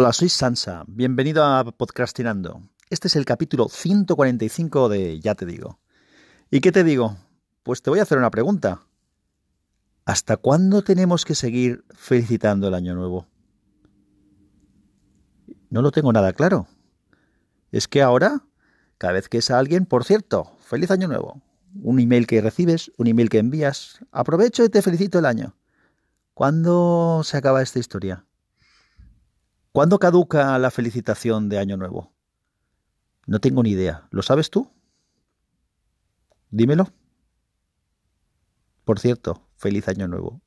Hola, soy Sansa. Bienvenido a Podcastinando. Este es el capítulo 145 de Ya te digo. ¿Y qué te digo? Pues te voy a hacer una pregunta. ¿Hasta cuándo tenemos que seguir felicitando el año nuevo? No lo tengo nada claro. Es que ahora, cada vez que es a alguien, por cierto, feliz año nuevo. Un email que recibes, un email que envías, aprovecho y te felicito el año. ¿Cuándo se acaba esta historia? ¿Cuándo caduca la felicitación de Año Nuevo? No tengo ni idea. ¿Lo sabes tú? Dímelo. Por cierto, feliz Año Nuevo.